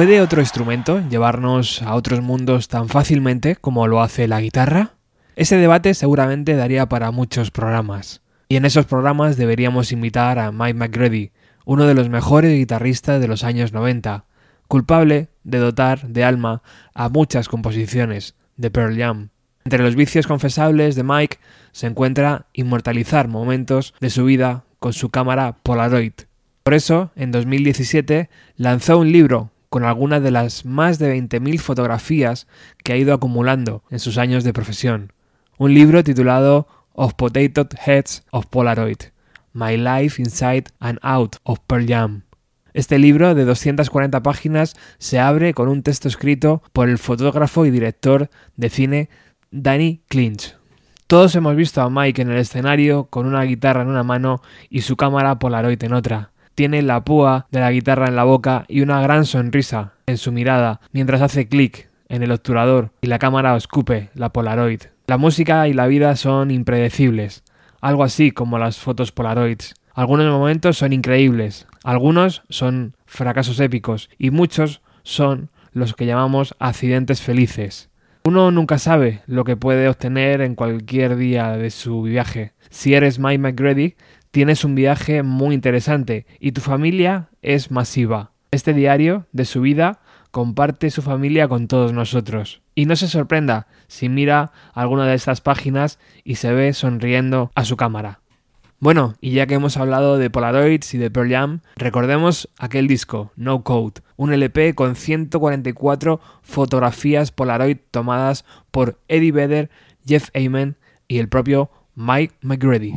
¿Puede otro instrumento llevarnos a otros mundos tan fácilmente como lo hace la guitarra? Ese debate seguramente daría para muchos programas. Y en esos programas deberíamos invitar a Mike McGrady, uno de los mejores guitarristas de los años 90, culpable de dotar de alma a muchas composiciones de Pearl Jam. Entre los vicios confesables de Mike se encuentra inmortalizar momentos de su vida con su cámara Polaroid. Por eso, en 2017 lanzó un libro con algunas de las más de 20.000 fotografías que ha ido acumulando en sus años de profesión. Un libro titulado Of Potato Heads of Polaroid, My Life Inside and Out of Pearl Jam. Este libro de 240 páginas se abre con un texto escrito por el fotógrafo y director de cine Danny Clinch. Todos hemos visto a Mike en el escenario con una guitarra en una mano y su cámara Polaroid en otra. Tiene la púa de la guitarra en la boca y una gran sonrisa en su mirada mientras hace clic en el obturador y la cámara escupe la Polaroid. La música y la vida son impredecibles, algo así como las fotos Polaroids. Algunos momentos son increíbles, algunos son fracasos épicos y muchos son los que llamamos accidentes felices. Uno nunca sabe lo que puede obtener en cualquier día de su viaje. Si eres Mike McGrady, tienes un viaje muy interesante y tu familia es masiva. Este diario de su vida comparte su familia con todos nosotros. Y no se sorprenda si mira alguna de estas páginas y se ve sonriendo a su cámara. Bueno, y ya que hemos hablado de Polaroids y de Pearl Jam, recordemos aquel disco, No Code, un LP con 144 fotografías Polaroid tomadas por Eddie Vedder, Jeff Amen y el propio Mike McGrady.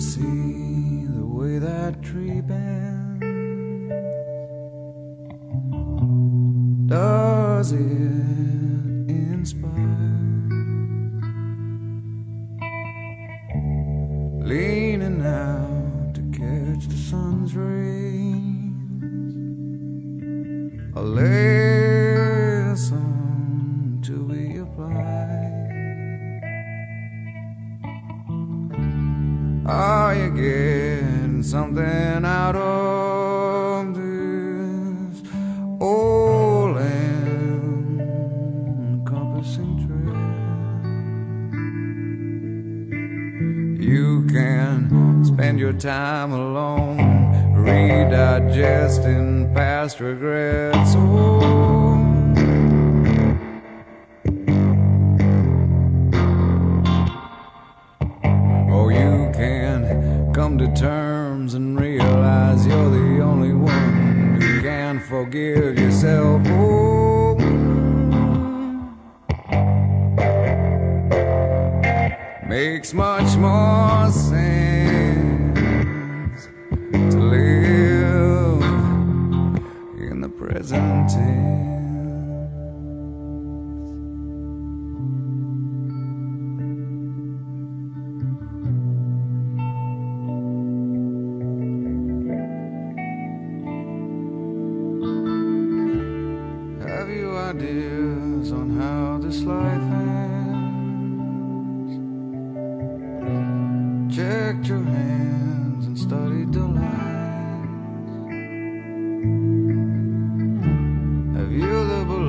see the way that tree bends? Does it inspire?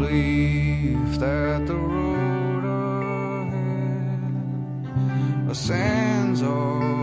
belief that the road ahead ascends all.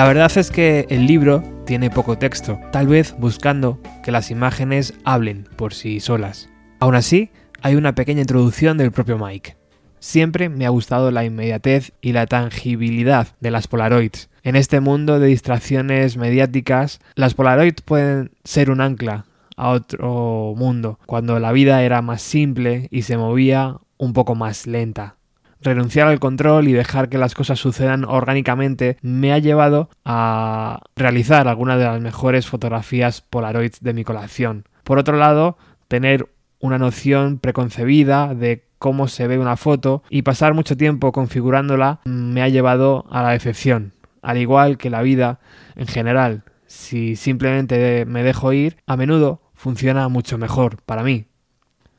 La verdad es que el libro tiene poco texto, tal vez buscando que las imágenes hablen por sí solas. Aún así, hay una pequeña introducción del propio Mike. Siempre me ha gustado la inmediatez y la tangibilidad de las Polaroids. En este mundo de distracciones mediáticas, las Polaroids pueden ser un ancla a otro mundo, cuando la vida era más simple y se movía un poco más lenta. Renunciar al control y dejar que las cosas sucedan orgánicamente me ha llevado a realizar algunas de las mejores fotografías Polaroids de mi colección. Por otro lado, tener una noción preconcebida de cómo se ve una foto y pasar mucho tiempo configurándola me ha llevado a la decepción. Al igual que la vida en general, si simplemente me dejo ir, a menudo funciona mucho mejor para mí.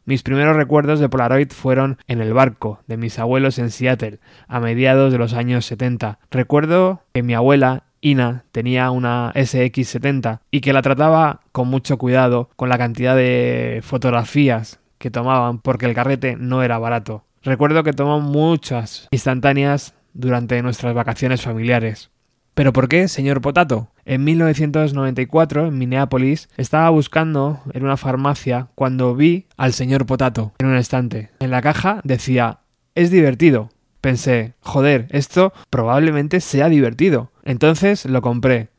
Mis primeros recuerdos de Polaroid fueron en el barco de mis abuelos en Seattle, a mediados de los años 70. Recuerdo que mi abuela Ina tenía una SX70 y que la trataba con mucho cuidado con la cantidad de fotografías que tomaban porque el carrete no era barato. Recuerdo que tomó muchas instantáneas durante nuestras vacaciones familiares. ¿Pero por qué, señor Potato? En 1994, en Minneapolis, estaba buscando en una farmacia cuando vi al señor Potato en un estante. En la caja decía, es divertido. Pensé, joder, esto probablemente sea divertido. Entonces lo compré.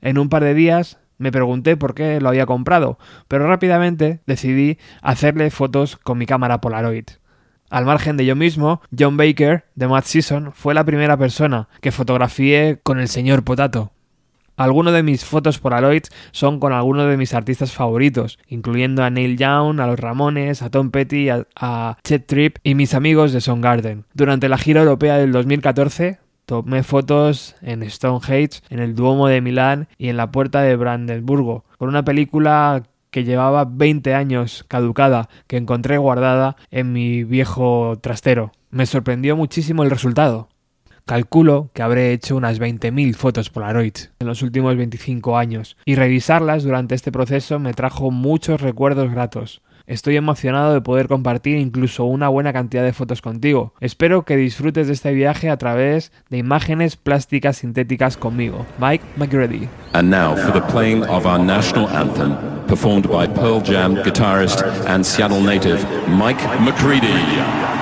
En un par de días me pregunté por qué lo había comprado, pero rápidamente decidí hacerle fotos con mi cámara Polaroid. Al margen de yo mismo, John Baker, de Mad Season, fue la primera persona que fotografié con el señor Potato. Algunos de mis fotos Polaroid son con algunos de mis artistas favoritos, incluyendo a Neil Young, a los Ramones, a Tom Petty, a, a Chet Tripp y mis amigos de Soundgarden. Durante la gira europea del 2014, Tomé fotos en Stonehenge, en el Duomo de Milán y en la Puerta de Brandenburgo, con una película que llevaba 20 años caducada, que encontré guardada en mi viejo trastero. Me sorprendió muchísimo el resultado. Calculo que habré hecho unas 20.000 fotos Polaroid en los últimos 25 años, y revisarlas durante este proceso me trajo muchos recuerdos gratos. Estoy emocionado de poder compartir incluso una buena cantidad de fotos contigo. Espero que disfrutes de este viaje a través de imágenes plásticas sintéticas conmigo. Mike McGrady. And now for the playing of our national anthem, performed by Pearl Jam guitarist and Seattle native Mike McCready.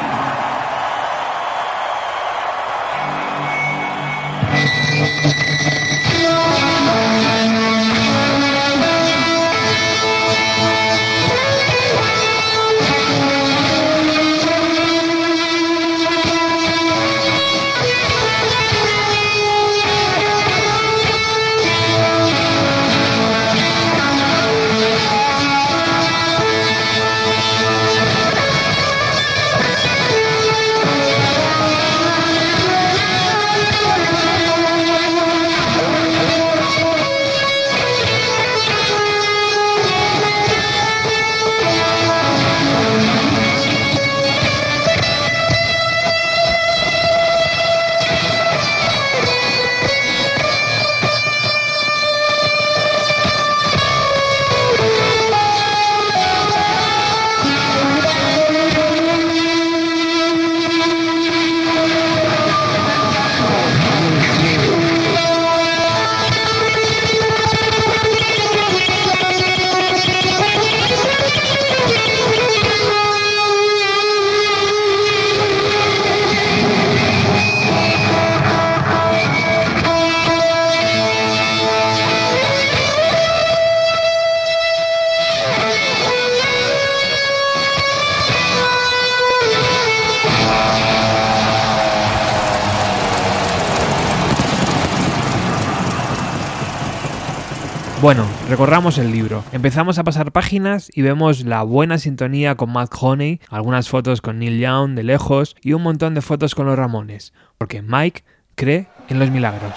El libro. Empezamos a pasar páginas y vemos la buena sintonía con Matt Honey, algunas fotos con Neil Young de lejos y un montón de fotos con los Ramones, porque Mike cree en los milagros.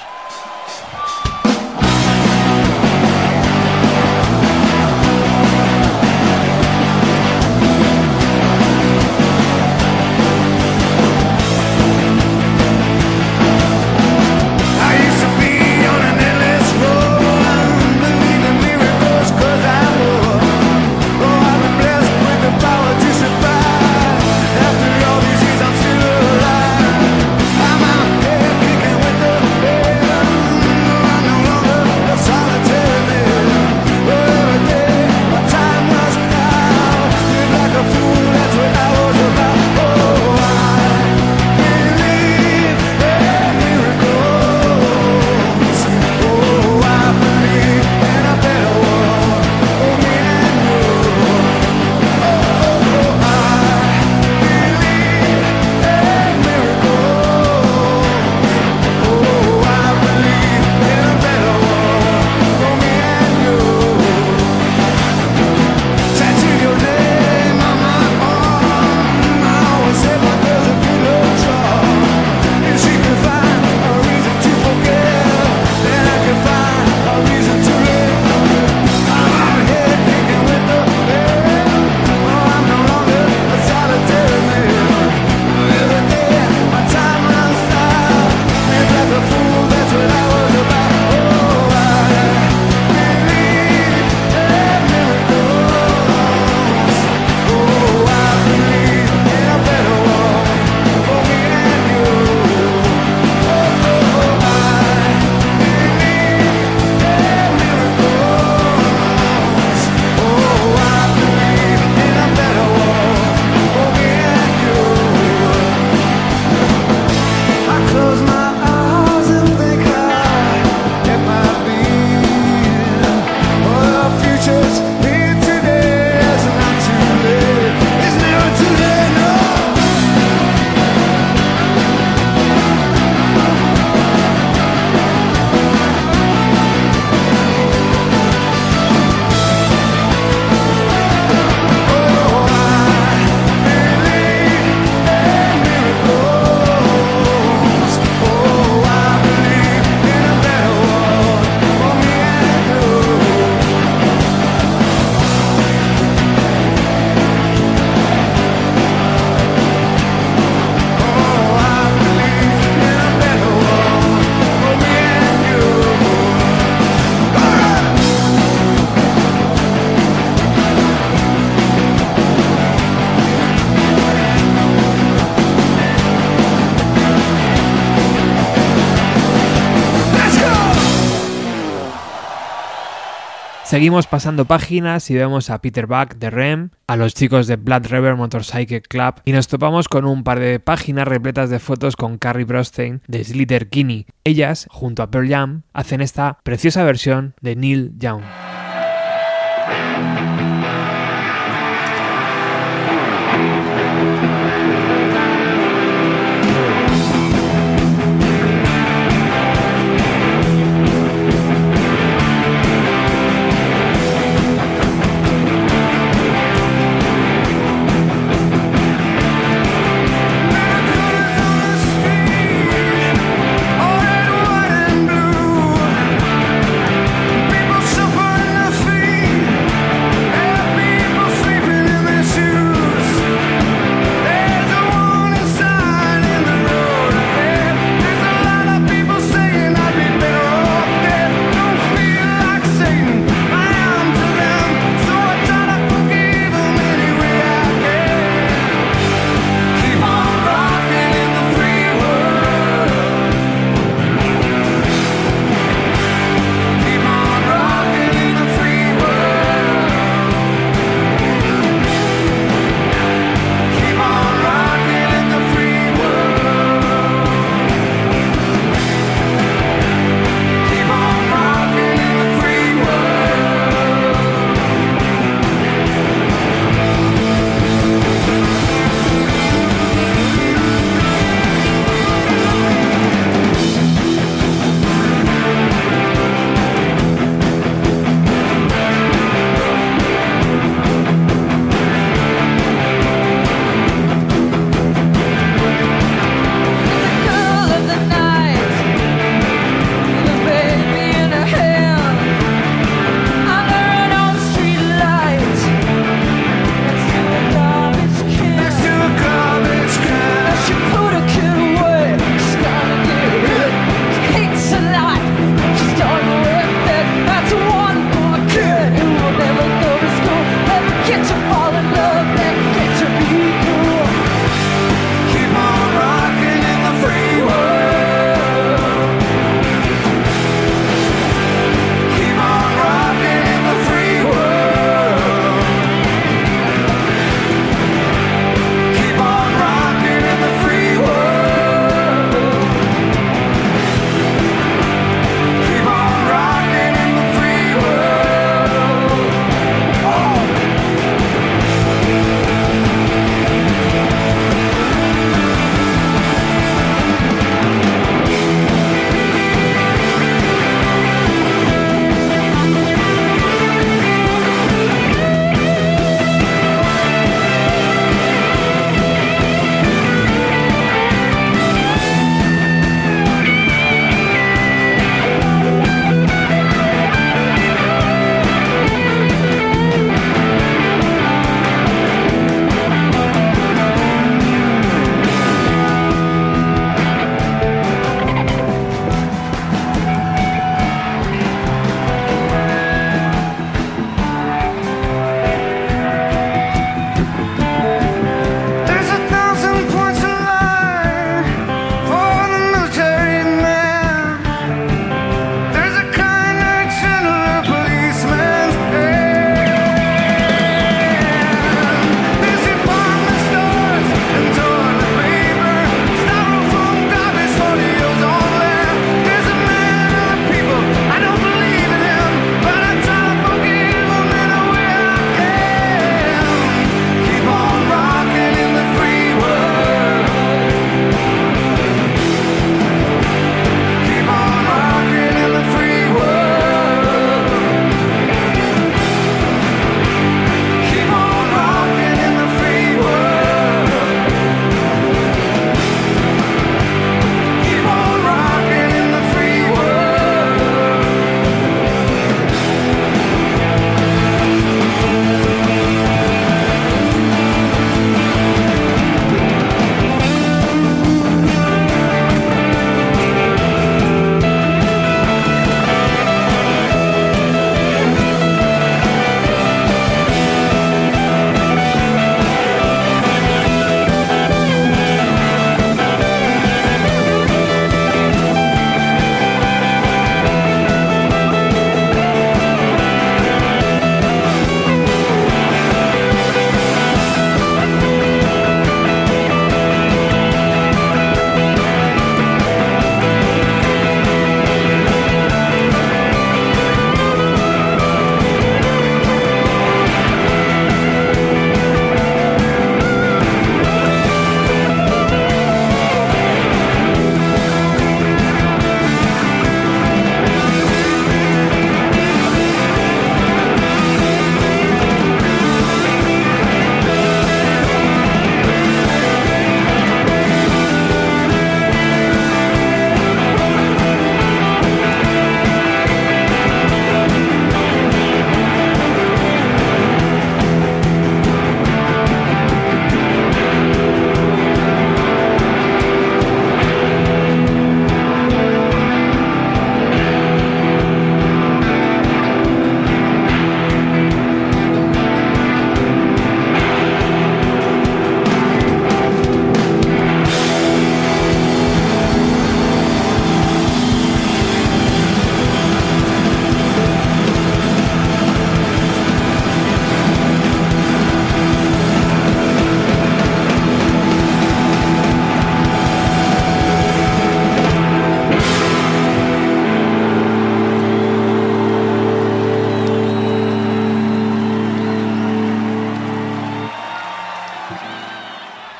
Seguimos pasando páginas y vemos a Peter Buck de Rem, a los chicos de Blood River Motorcycle Club y nos topamos con un par de páginas repletas de fotos con Carrie Brostein de Slither Kinney. Ellas, junto a Pearl Jam, hacen esta preciosa versión de Neil Young.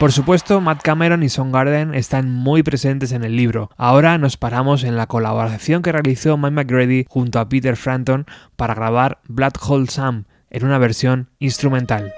Por supuesto, Matt Cameron y Soundgarden están muy presentes en el libro. Ahora nos paramos en la colaboración que realizó Mike McGrady junto a Peter Frampton para grabar Black Hole Sam en una versión instrumental.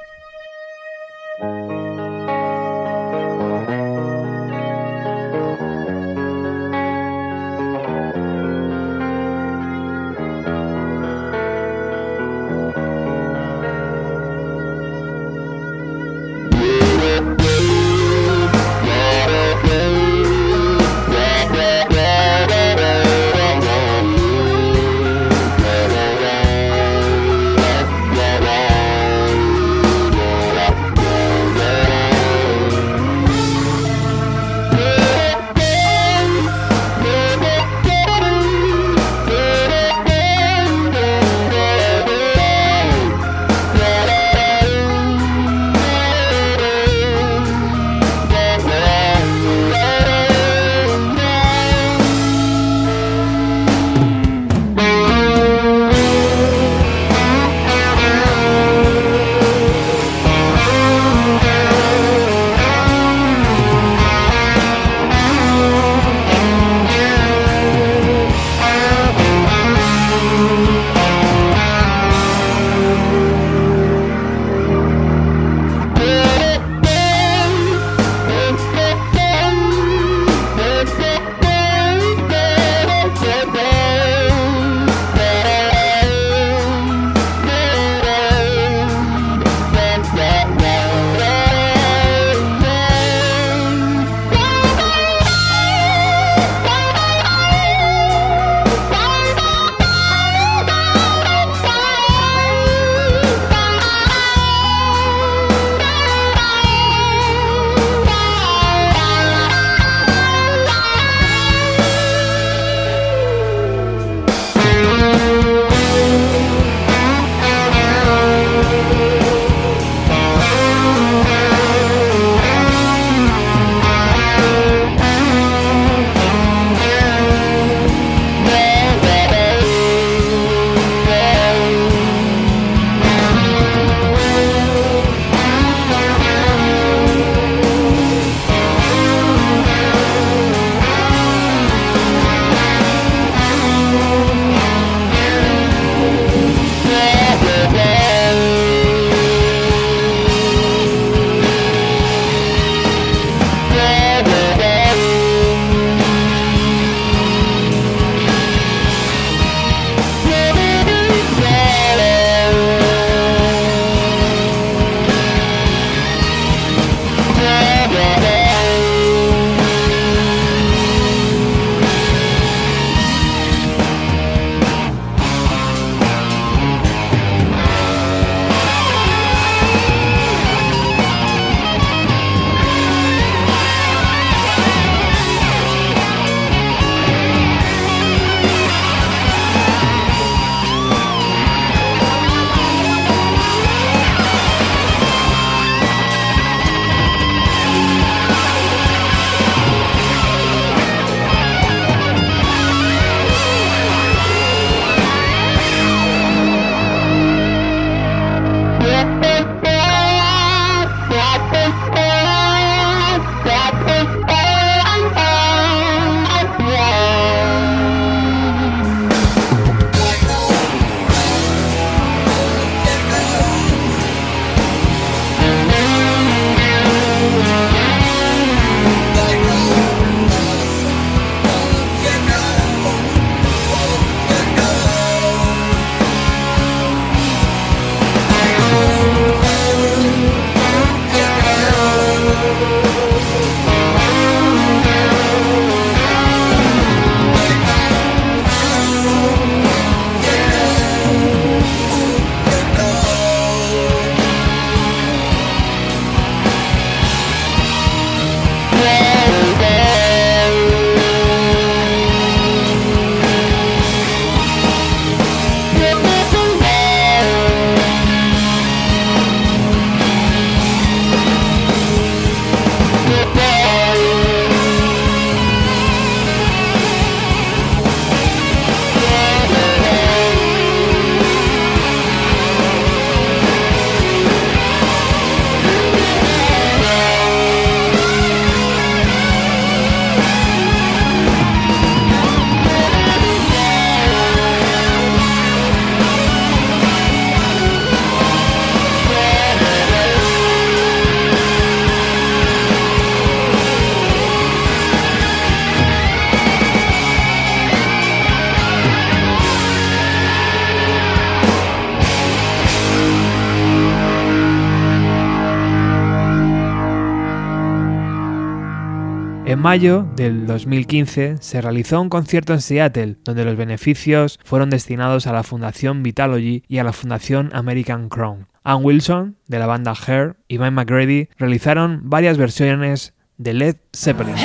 Mayo del 2015 se realizó un concierto en Seattle, donde los beneficios fueron destinados a la Fundación Vitalogy y a la Fundación American Crown. Ann Wilson, de la banda Hair, y Mike McGrady realizaron varias versiones de Led Zeppelin.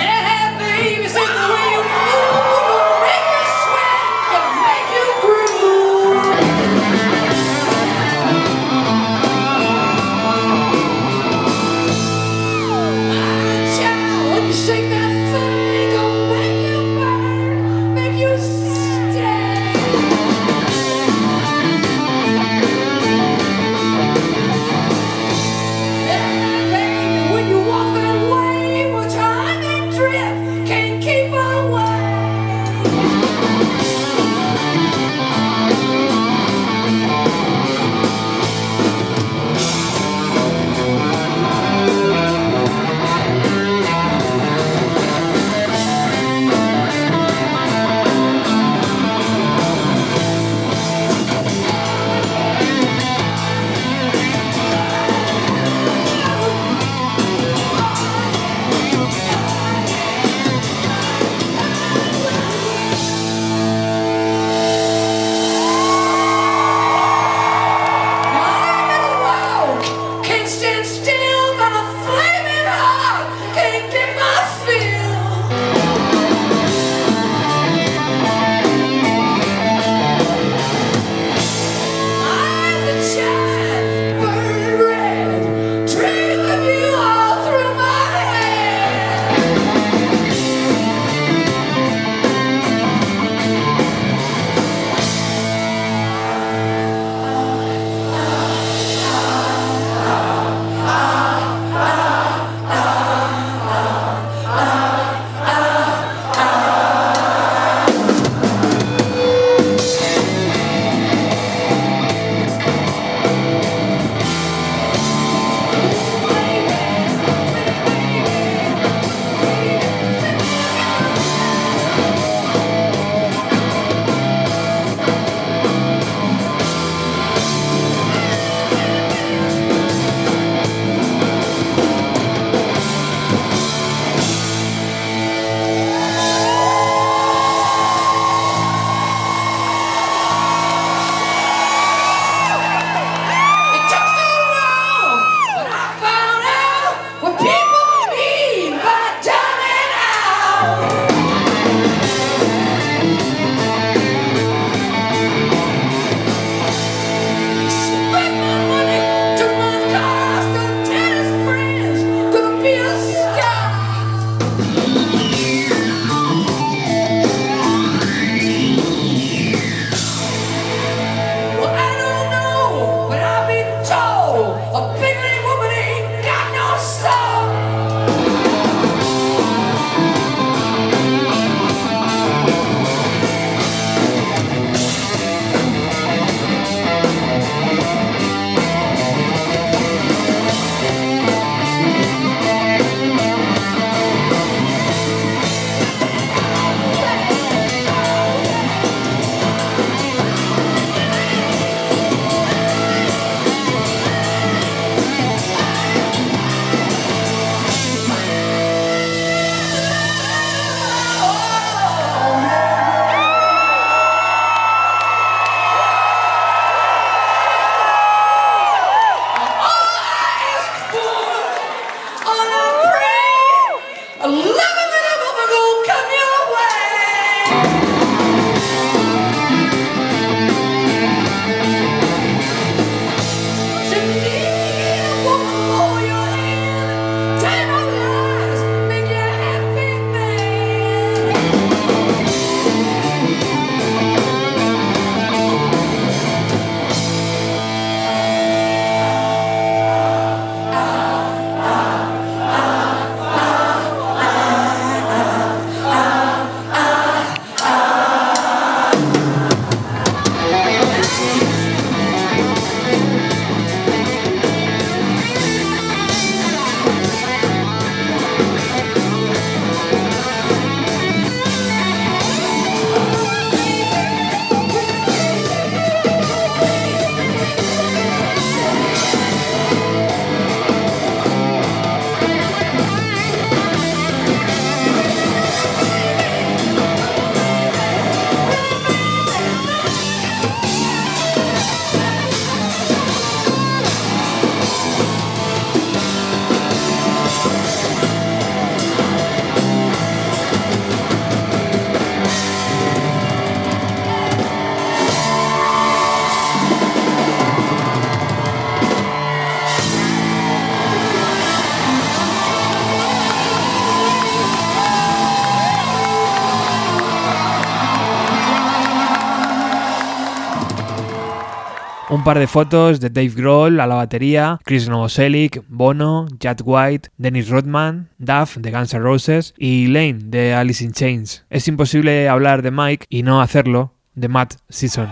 par de fotos de Dave Grohl a la batería, Chris Novoselic, Bono, Chad White, Dennis Rodman, Duff de Guns N' Roses y Lane de Alice in Chains. Es imposible hablar de Mike y no hacerlo de Matt Season.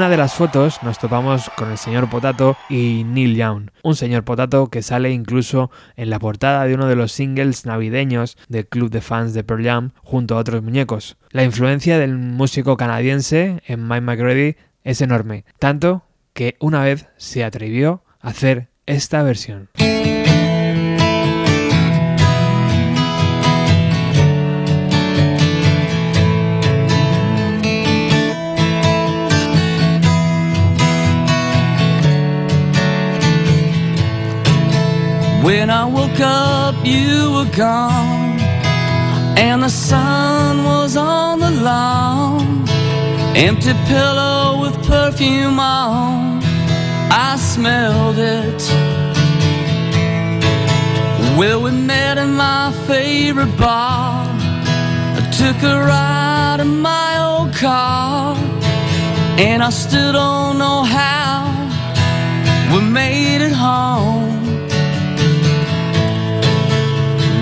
Una de las fotos nos topamos con el señor Potato y Neil Young, un señor Potato que sale incluso en la portada de uno de los singles navideños del club de fans de Pearl Jam junto a otros muñecos. La influencia del músico canadiense en Mike McGrady es enorme, tanto que una vez se atrevió a hacer esta versión. When I woke up, you were gone, and the sun was on the lawn. Empty pillow with perfume on, I smelled it. Well, we met in my favorite bar. I took a ride in my old car, and I still don't know how we made it home.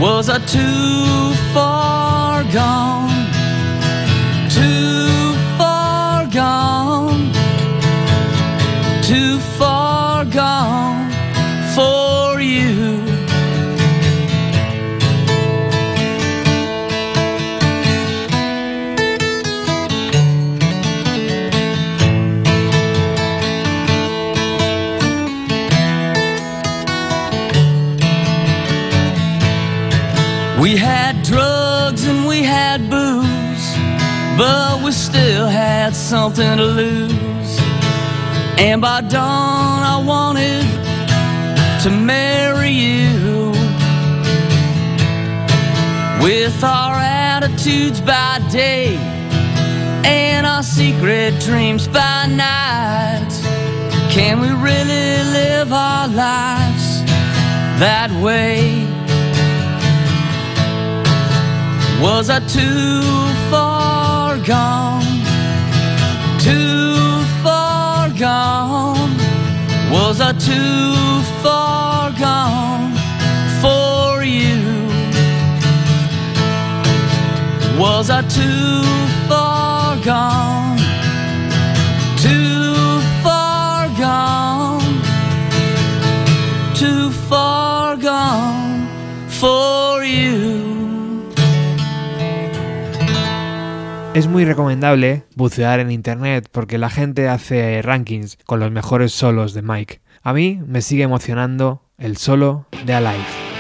Was I too far gone? Too but we still had something to lose. And by dawn, I wanted to marry you. With our attitudes by day and our secret dreams by night, can we really live our lives that way? Was I too gone? Too far gone? Was I too far gone for you? Was I too far gone? Too far gone? Too far gone for Es muy recomendable bucear en internet porque la gente hace rankings con los mejores solos de Mike. A mí me sigue emocionando el solo de Alive.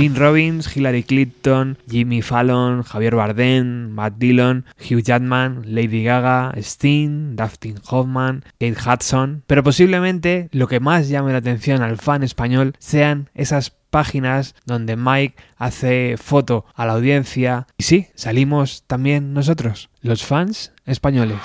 Tim Robbins, Hillary Clinton, Jimmy Fallon, Javier Bardem, Matt Dillon, Hugh Jackman, Lady Gaga, Sting, Dustin Hoffman, Kate Hudson. Pero posiblemente lo que más llame la atención al fan español sean esas páginas donde Mike hace foto a la audiencia. Y sí, salimos también nosotros, los fans españoles.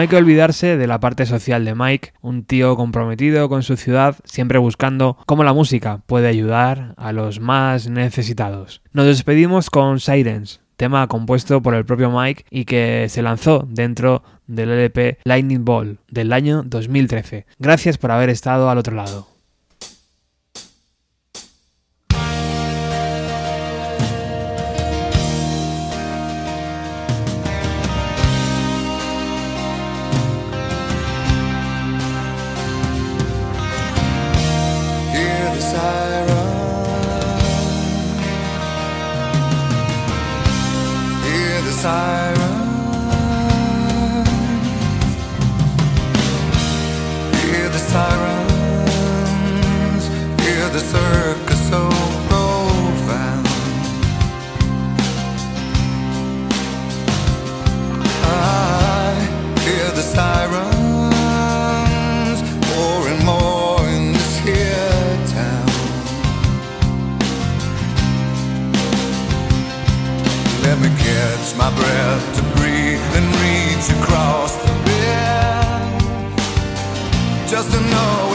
No hay que olvidarse de la parte social de Mike, un tío comprometido con su ciudad, siempre buscando cómo la música puede ayudar a los más necesitados. Nos despedimos con Sirens, tema compuesto por el propio Mike y que se lanzó dentro del LP Lightning Ball del año 2013. Gracias por haber estado al otro lado. My breath to breathe and reach across the bed. Just to know